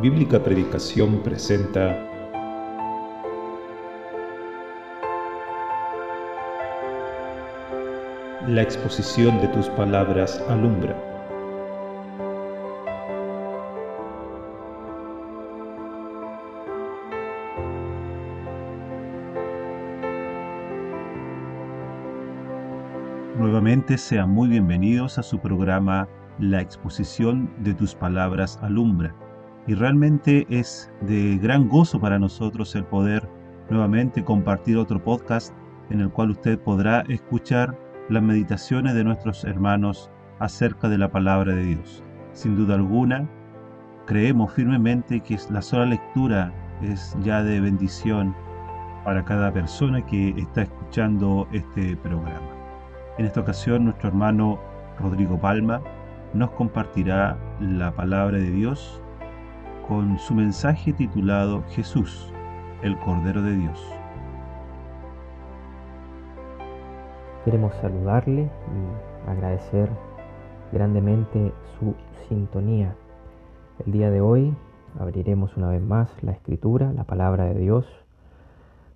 Bíblica Predicación presenta La exposición de tus palabras alumbra. Nuevamente sean muy bienvenidos a su programa La exposición de tus palabras alumbra y realmente es de gran gozo para nosotros el poder nuevamente compartir otro podcast en el cual usted podrá escuchar las meditaciones de nuestros hermanos acerca de la palabra de Dios. Sin duda alguna, creemos firmemente que la sola lectura es ya de bendición para cada persona que está escuchando este programa. En esta ocasión, nuestro hermano Rodrigo Palma nos compartirá la palabra de Dios con su mensaje titulado Jesús, el Cordero de Dios. Queremos saludarle y agradecer grandemente su sintonía. El día de hoy abriremos una vez más la escritura, la palabra de Dios,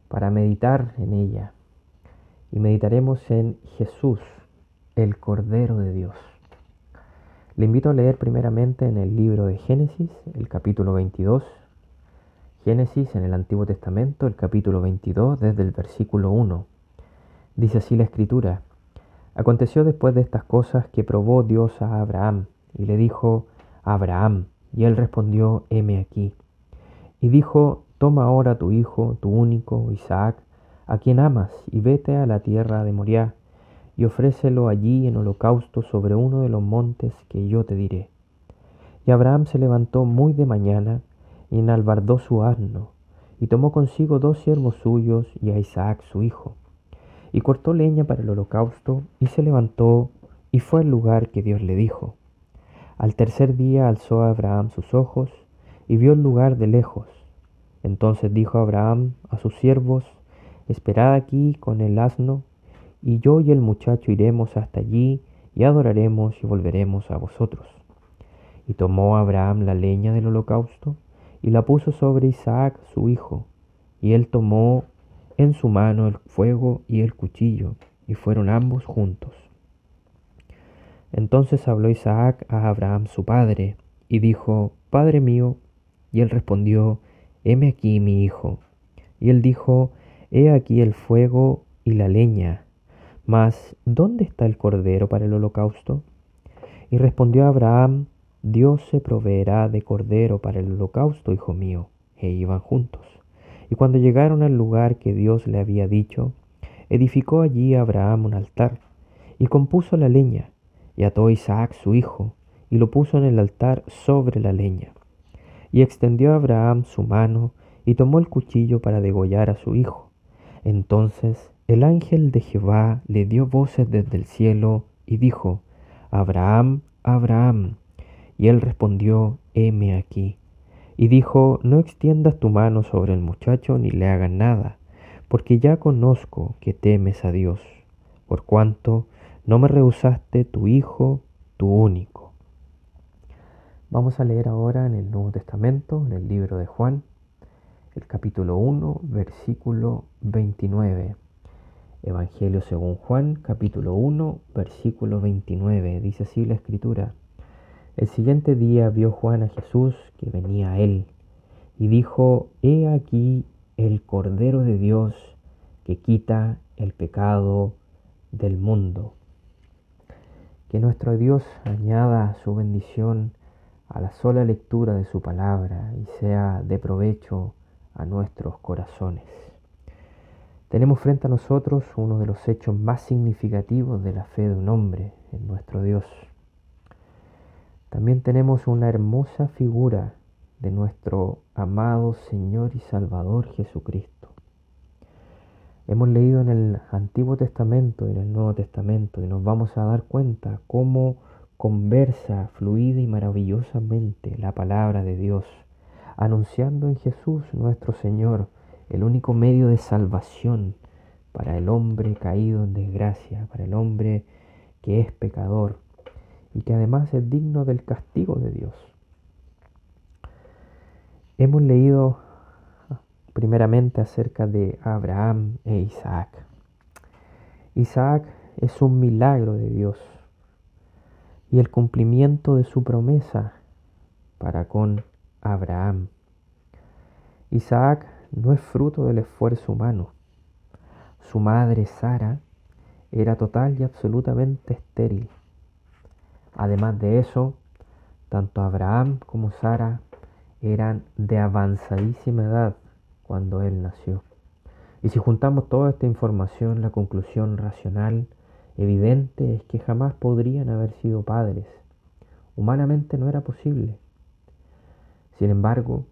para meditar en ella. Y meditaremos en Jesús, el Cordero de Dios. Le invito a leer primeramente en el libro de Génesis, el capítulo 22. Génesis en el Antiguo Testamento, el capítulo 22, desde el versículo 1. Dice así la escritura. Aconteció después de estas cosas que probó Dios a Abraham y le dijo, Abraham, y él respondió, heme aquí. Y dijo, toma ahora tu hijo, tu único, Isaac, a quien amas, y vete a la tierra de Moriah y ofrécelo allí en holocausto sobre uno de los montes que yo te diré. Y Abraham se levantó muy de mañana y enalbardó su asno, y tomó consigo dos siervos suyos y a Isaac su hijo, y cortó leña para el holocausto, y se levantó y fue al lugar que Dios le dijo. Al tercer día alzó Abraham sus ojos y vio el lugar de lejos. Entonces dijo Abraham a sus siervos, Esperad aquí con el asno y yo y el muchacho iremos hasta allí y adoraremos y volveremos a vosotros. Y tomó Abraham la leña del holocausto y la puso sobre Isaac su hijo, y él tomó en su mano el fuego y el cuchillo, y fueron ambos juntos. Entonces habló Isaac a Abraham su padre, y dijo, Padre mío, y él respondió, Heme aquí mi hijo. Y él dijo, He aquí el fuego y la leña, mas, ¿dónde está el cordero para el holocausto? Y respondió Abraham, Dios se proveerá de cordero para el holocausto, hijo mío. E iban juntos. Y cuando llegaron al lugar que Dios le había dicho, edificó allí Abraham un altar, y compuso la leña, y ató Isaac su hijo, y lo puso en el altar sobre la leña. Y extendió Abraham su mano, y tomó el cuchillo para degollar a su hijo. Entonces el ángel de Jehová le dio voces desde el cielo y dijo, Abraham, Abraham. Y él respondió, heme aquí. Y dijo, no extiendas tu mano sobre el muchacho ni le hagas nada, porque ya conozco que temes a Dios, por cuanto no me rehusaste tu hijo, tu único. Vamos a leer ahora en el Nuevo Testamento, en el libro de Juan, el capítulo 1, versículo 29. Evangelio según Juan, capítulo 1, versículo 29. Dice así la escritura. El siguiente día vio Juan a Jesús que venía a él y dijo, He aquí el Cordero de Dios que quita el pecado del mundo. Que nuestro Dios añada su bendición a la sola lectura de su palabra y sea de provecho a nuestros corazones. Tenemos frente a nosotros uno de los hechos más significativos de la fe de un hombre en nuestro Dios. También tenemos una hermosa figura de nuestro amado Señor y Salvador Jesucristo. Hemos leído en el Antiguo Testamento y en el Nuevo Testamento y nos vamos a dar cuenta cómo conversa fluida y maravillosamente la palabra de Dios, anunciando en Jesús nuestro Señor el único medio de salvación para el hombre caído en desgracia, para el hombre que es pecador y que además es digno del castigo de Dios. Hemos leído primeramente acerca de Abraham e Isaac. Isaac es un milagro de Dios y el cumplimiento de su promesa para con Abraham. Isaac no es fruto del esfuerzo humano. Su madre Sara era total y absolutamente estéril. Además de eso, tanto Abraham como Sara eran de avanzadísima edad cuando él nació. Y si juntamos toda esta información, la conclusión racional evidente es que jamás podrían haber sido padres. Humanamente no era posible. Sin embargo,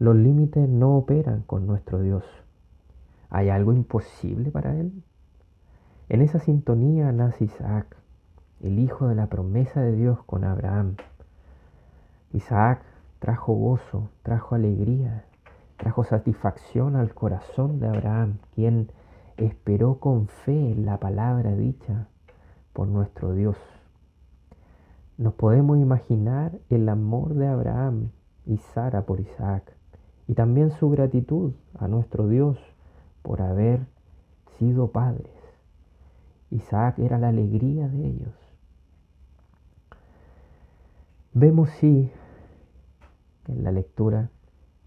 los límites no operan con nuestro Dios. ¿Hay algo imposible para Él? En esa sintonía nace Isaac, el hijo de la promesa de Dios con Abraham. Isaac trajo gozo, trajo alegría, trajo satisfacción al corazón de Abraham, quien esperó con fe la palabra dicha por nuestro Dios. Nos podemos imaginar el amor de Abraham y Sara por Isaac y también su gratitud a nuestro Dios por haber sido padres. Isaac era la alegría de ellos. Vemos sí en la lectura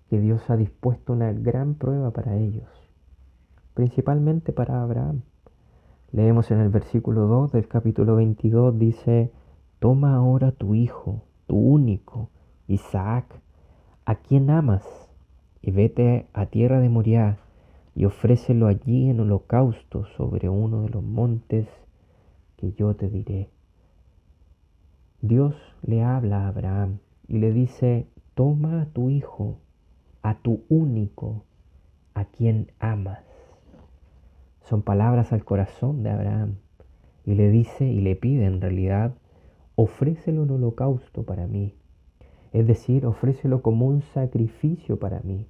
que Dios ha dispuesto una gran prueba para ellos, principalmente para Abraham. Leemos en el versículo 2 del capítulo 22, dice, Toma ahora tu hijo, tu único, Isaac, a quien amas, y vete a tierra de Moriah y ofrécelo allí en holocausto sobre uno de los montes que yo te diré. Dios le habla a Abraham y le dice, toma a tu hijo, a tu único, a quien amas. Son palabras al corazón de Abraham. Y le dice y le pide en realidad, ofrécelo en holocausto para mí. Es decir, ofrécelo como un sacrificio para mí.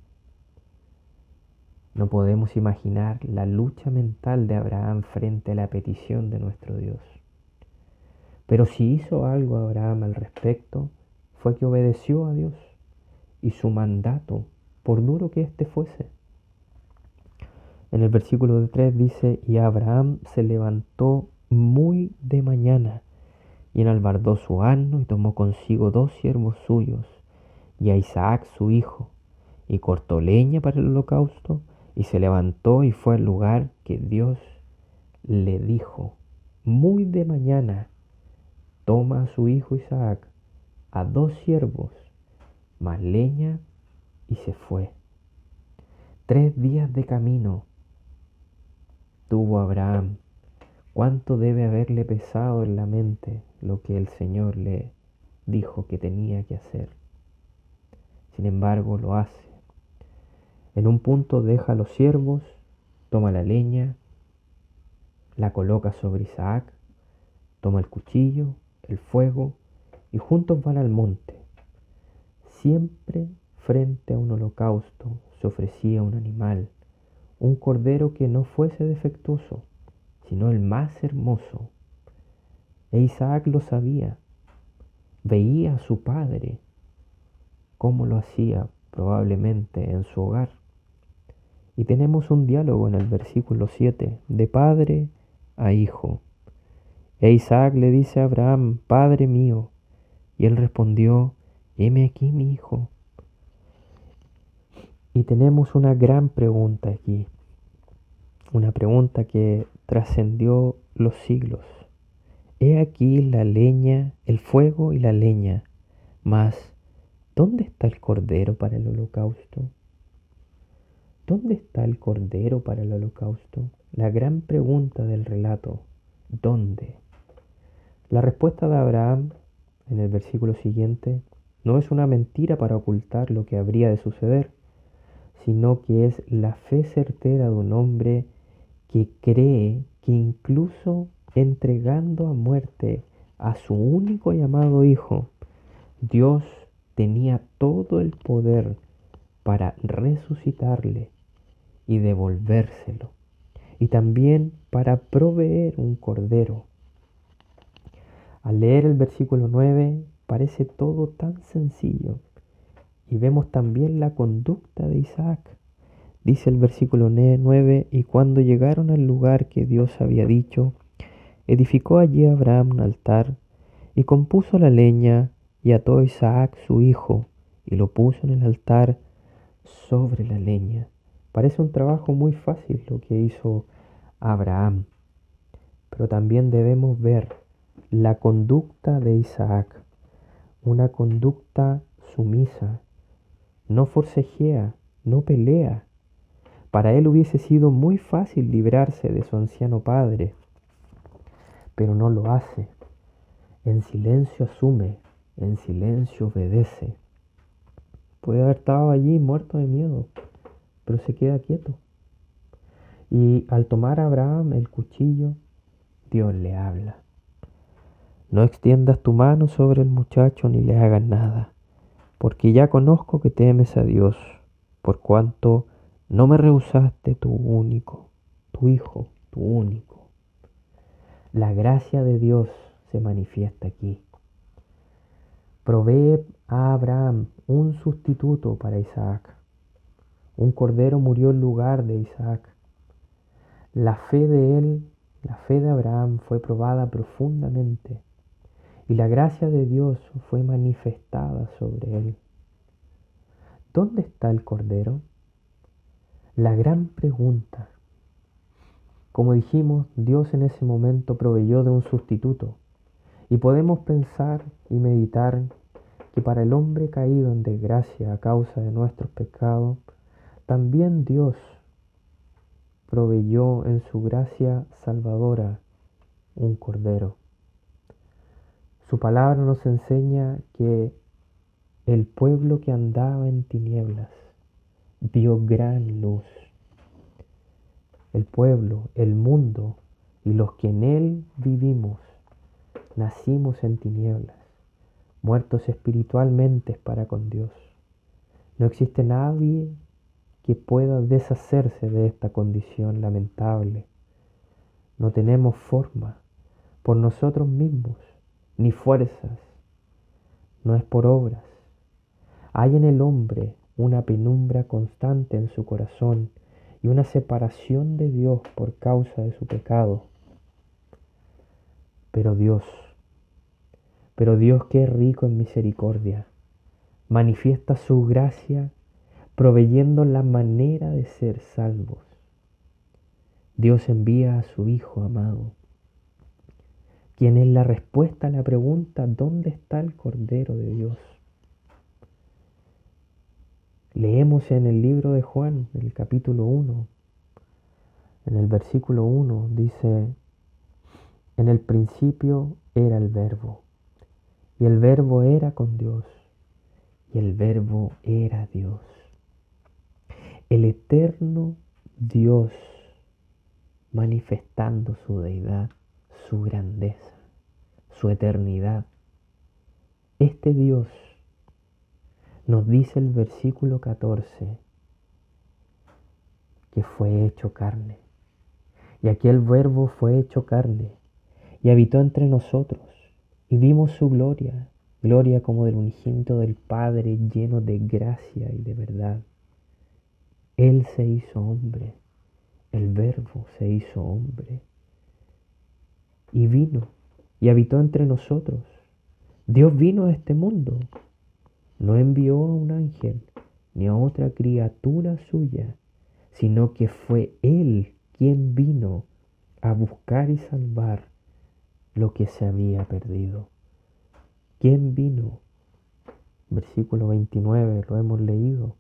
No podemos imaginar la lucha mental de Abraham frente a la petición de nuestro Dios. Pero si hizo algo Abraham al respecto, fue que obedeció a Dios y su mandato, por duro que éste fuese. En el versículo 3 dice, y Abraham se levantó muy de mañana y enalbardó su asno y tomó consigo dos siervos suyos y a Isaac su hijo y cortó leña para el holocausto y se levantó y fue al lugar que Dios le dijo. Muy de mañana toma a su hijo Isaac, a dos siervos, más leña y se fue. Tres días de camino tuvo Abraham. ¿Cuánto debe haberle pesado en la mente lo que el Señor le dijo que tenía que hacer? Sin embargo, lo hace. En un punto deja a los siervos, toma la leña, la coloca sobre Isaac, toma el cuchillo, el fuego y juntos van al monte. Siempre frente a un holocausto se ofrecía un animal un cordero que no fuese defectuoso, sino el más hermoso. E Isaac lo sabía, veía a su padre cómo lo hacía probablemente en su hogar. Y tenemos un diálogo en el versículo 7, de padre a hijo. E Isaac le dice a Abraham, Padre mío, y él respondió, heme aquí mi hijo. Y tenemos una gran pregunta aquí, una pregunta que trascendió los siglos. He aquí la leña, el fuego y la leña, mas ¿dónde está el cordero para el holocausto? ¿Dónde está el cordero para el holocausto? La gran pregunta del relato, ¿dónde? La respuesta de Abraham en el versículo siguiente no es una mentira para ocultar lo que habría de suceder sino que es la fe certera de un hombre que cree que incluso entregando a muerte a su único llamado hijo, Dios tenía todo el poder para resucitarle y devolvérselo, y también para proveer un cordero. Al leer el versículo 9 parece todo tan sencillo, y vemos también la conducta de Isaac. Dice el versículo 9, y cuando llegaron al lugar que Dios había dicho, edificó allí Abraham un altar y compuso la leña y ató a Isaac su hijo y lo puso en el altar sobre la leña. Parece un trabajo muy fácil lo que hizo Abraham, pero también debemos ver la conducta de Isaac, una conducta sumisa, no forcejea, no pelea. Para él hubiese sido muy fácil librarse de su anciano padre, pero no lo hace. En silencio asume, en silencio obedece. Puede haber estado allí muerto de miedo, pero se queda quieto. Y al tomar a Abraham el cuchillo, Dios le habla. No extiendas tu mano sobre el muchacho ni le hagas nada, porque ya conozco que temes a Dios, por cuanto no me rehusaste tu único, tu hijo, tu único. La gracia de Dios se manifiesta aquí. Provee a Abraham un sustituto para Isaac. Un cordero murió en lugar de Isaac. La fe de él, la fe de Abraham fue probada profundamente y la gracia de Dios fue manifestada sobre él. ¿Dónde está el cordero? La gran pregunta. Como dijimos, Dios en ese momento proveyó de un sustituto y podemos pensar y meditar que para el hombre caído en desgracia a causa de nuestros pecados, también Dios proveyó en su gracia salvadora un cordero. Su palabra nos enseña que el pueblo que andaba en tinieblas vio gran luz. El pueblo, el mundo y los que en él vivimos nacimos en tinieblas, muertos espiritualmente para con Dios. No existe nadie que pueda deshacerse de esta condición lamentable. No tenemos forma por nosotros mismos, ni fuerzas. No es por obras. Hay en el hombre una penumbra constante en su corazón y una separación de Dios por causa de su pecado. Pero Dios pero Dios que es rico en misericordia, manifiesta su gracia proveyendo la manera de ser salvos. Dios envía a su Hijo amado, quien es la respuesta a la pregunta ¿dónde está el Cordero de Dios? Leemos en el libro de Juan, el capítulo 1, en el versículo 1, dice, en el principio era el verbo y el verbo era con Dios. Y el verbo era Dios. El eterno Dios manifestando su deidad, su grandeza, su eternidad. Este Dios nos dice el versículo 14 que fue hecho carne. Y aquel verbo fue hecho carne y habitó entre nosotros y vimos su gloria, gloria como del unigénito del Padre lleno de gracia y de verdad. Él se hizo hombre, el verbo se hizo hombre y vino y habitó entre nosotros. Dios vino a este mundo, no envió a un ángel ni a otra criatura suya, sino que fue Él quien vino a buscar y salvar lo que se había perdido. ¿Quién vino? Versículo 29, lo hemos leído.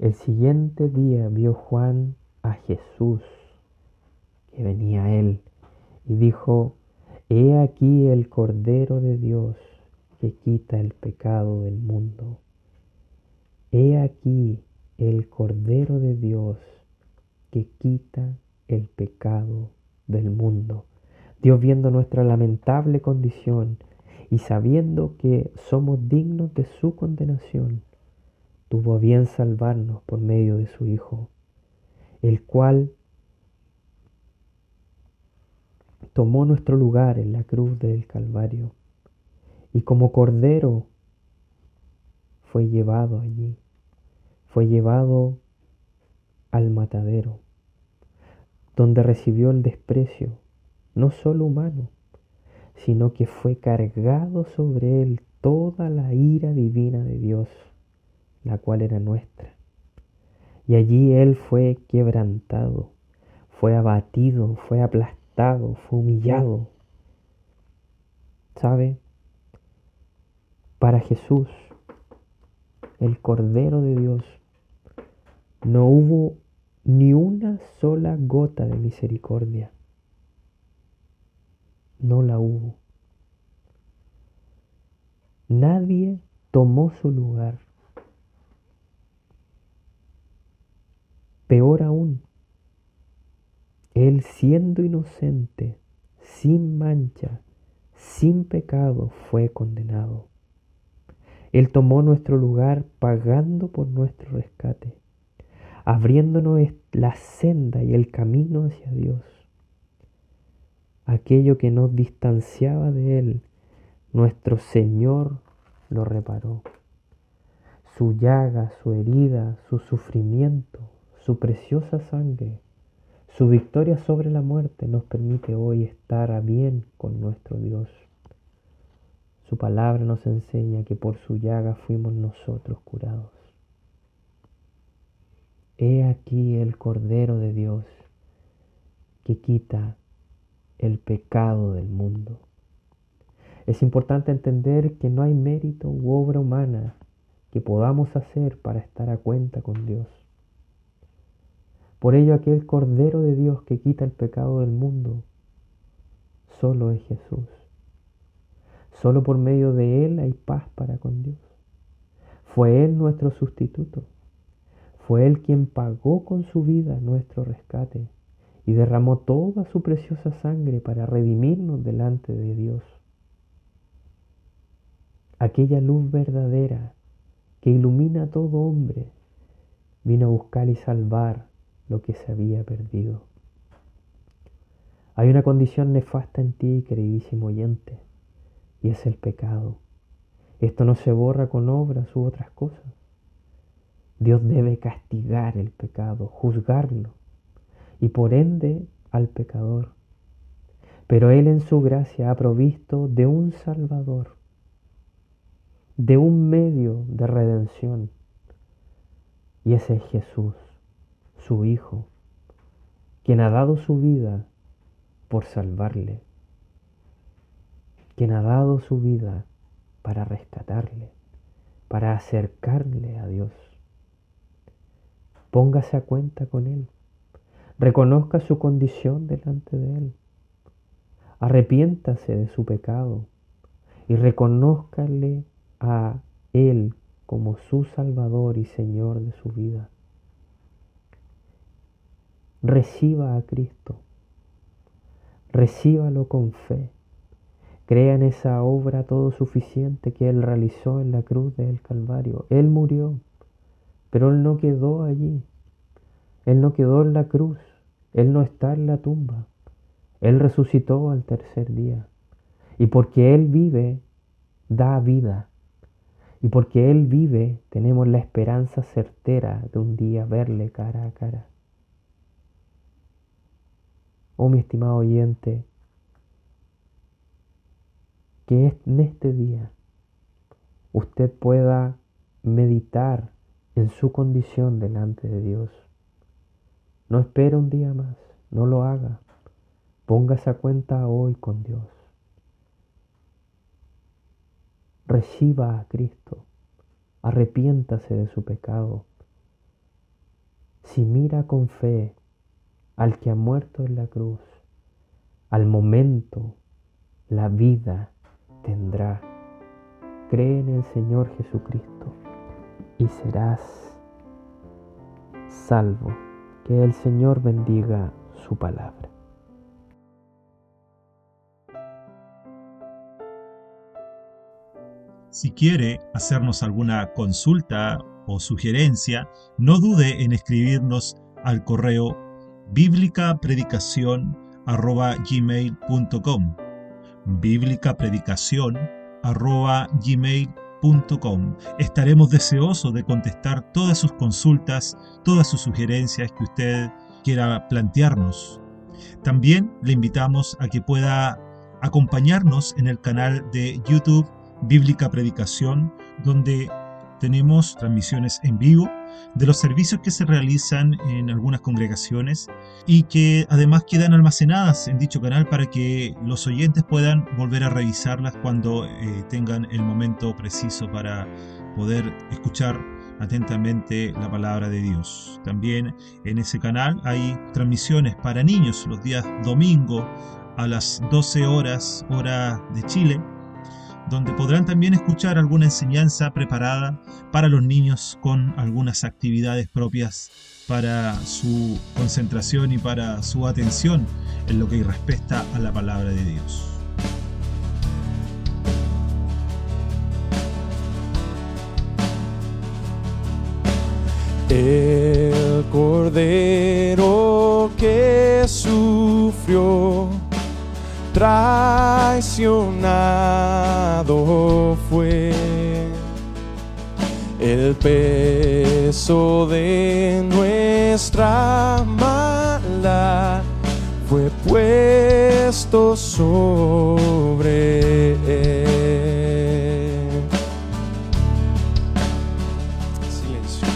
El siguiente día vio Juan a Jesús, que venía a él, y dijo, He aquí el Cordero de Dios que quita el pecado del mundo. He aquí el Cordero de Dios que quita el pecado del mundo. Dios viendo nuestra lamentable condición y sabiendo que somos dignos de su condenación, tuvo a bien salvarnos por medio de su Hijo, el cual tomó nuestro lugar en la cruz del Calvario y como cordero fue llevado allí, fue llevado al matadero, donde recibió el desprecio, no solo humano, sino que fue cargado sobre él toda la ira divina de Dios, la cual era nuestra. Y allí él fue quebrantado, fue abatido, fue aplastado, fue humillado. ¿Sabe? Para Jesús, el Cordero de Dios, no hubo ni una sola gota de misericordia. No la hubo. Nadie tomó su lugar. Peor aún, Él siendo inocente, sin mancha, sin pecado, fue condenado. Él tomó nuestro lugar pagando por nuestro rescate abriéndonos la senda y el camino hacia Dios. Aquello que nos distanciaba de Él, nuestro Señor lo reparó. Su llaga, su herida, su sufrimiento, su preciosa sangre, su victoria sobre la muerte nos permite hoy estar a bien con nuestro Dios. Su palabra nos enseña que por su llaga fuimos nosotros curados. He aquí el Cordero de Dios que quita el pecado del mundo. Es importante entender que no hay mérito u obra humana que podamos hacer para estar a cuenta con Dios. Por ello aquel Cordero de Dios que quita el pecado del mundo, solo es Jesús. Solo por medio de Él hay paz para con Dios. Fue Él nuestro sustituto. Fue Él quien pagó con su vida nuestro rescate y derramó toda su preciosa sangre para redimirnos delante de Dios. Aquella luz verdadera que ilumina a todo hombre vino a buscar y salvar lo que se había perdido. Hay una condición nefasta en ti, queridísimo oyente, y es el pecado. Esto no se borra con obras u otras cosas. Dios debe castigar el pecado, juzgarlo y por ende al pecador. Pero Él en su gracia ha provisto de un Salvador, de un medio de redención. Y ese es Jesús, su Hijo, quien ha dado su vida por salvarle, quien ha dado su vida para rescatarle, para acercarle a Dios. Póngase a cuenta con Él. Reconozca su condición delante de Él. Arrepiéntase de su pecado y reconózcale a Él como su Salvador y Señor de su vida. Reciba a Cristo. Recíbalo con fe. Crea en esa obra todo suficiente que Él realizó en la cruz del Calvario. Él murió pero Él no quedó allí. Él no quedó en la cruz. Él no está en la tumba. Él resucitó al tercer día. Y porque Él vive, da vida. Y porque Él vive, tenemos la esperanza certera de un día verle cara a cara. Oh mi estimado oyente, que en este día usted pueda meditar en su condición delante de Dios. No espere un día más, no lo haga. Póngase a cuenta hoy con Dios. Reciba a Cristo, arrepiéntase de su pecado. Si mira con fe al que ha muerto en la cruz, al momento la vida tendrá. Cree en el Señor Jesucristo y serás salvo. Que el Señor bendiga su palabra. Si quiere hacernos alguna consulta o sugerencia, no dude en escribirnos al correo bíblicapredicación@gmail.com. bíblicapredicación@gmail.com Estaremos deseosos de contestar todas sus consultas, todas sus sugerencias que usted quiera plantearnos. También le invitamos a que pueda acompañarnos en el canal de YouTube Bíblica Predicación, donde tenemos transmisiones en vivo de los servicios que se realizan en algunas congregaciones y que además quedan almacenadas en dicho canal para que los oyentes puedan volver a revisarlas cuando eh, tengan el momento preciso para poder escuchar atentamente la palabra de Dios. También en ese canal hay transmisiones para niños los días domingo a las 12 horas hora de Chile donde podrán también escuchar alguna enseñanza preparada para los niños con algunas actividades propias para su concentración y para su atención en lo que respecta a la palabra de Dios. El cordero que sufrió traicionado fue el peso de nuestra maldad fue puesto sobre él. Silencio.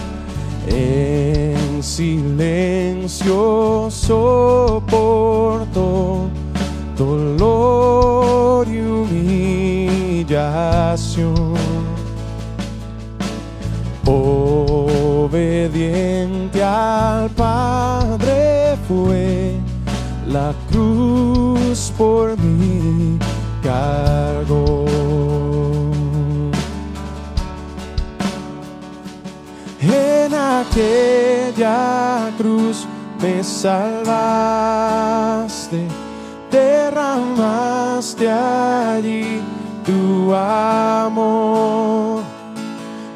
En silencio soporto dolor y humillación. Obediente al Padre fue, la cruz por mí cargó. En aquella cruz me salvaste derramaste allí tu amor.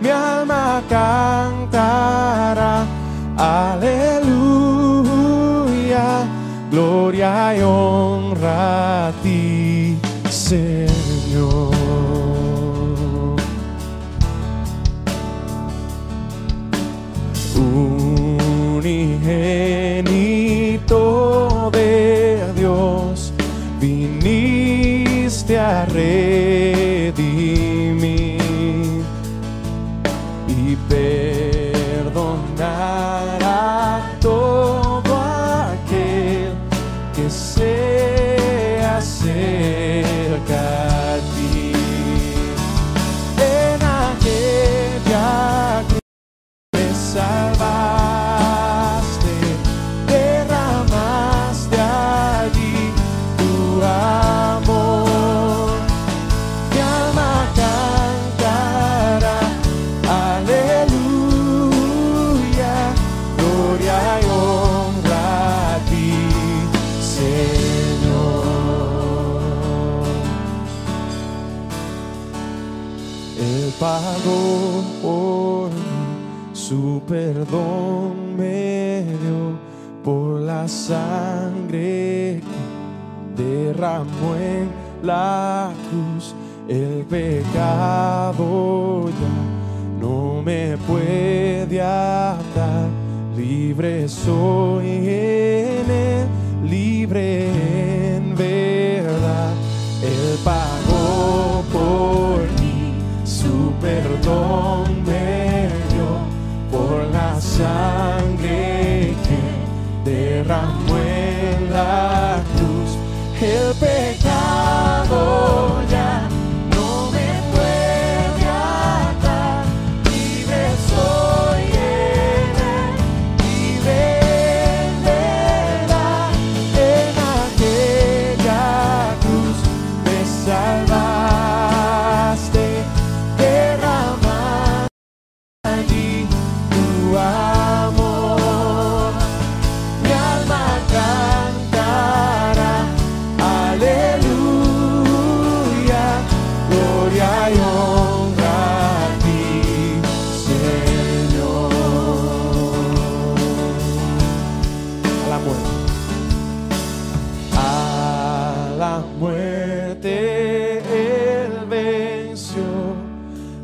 Mi alma cantará, aleluya, gloria y honra a ti, Señor. Perdón me dio por la sangre que derramó en la cruz. El pecado ya no me puede atar, libre soy cruz. El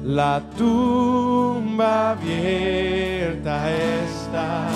la tumba abierta está.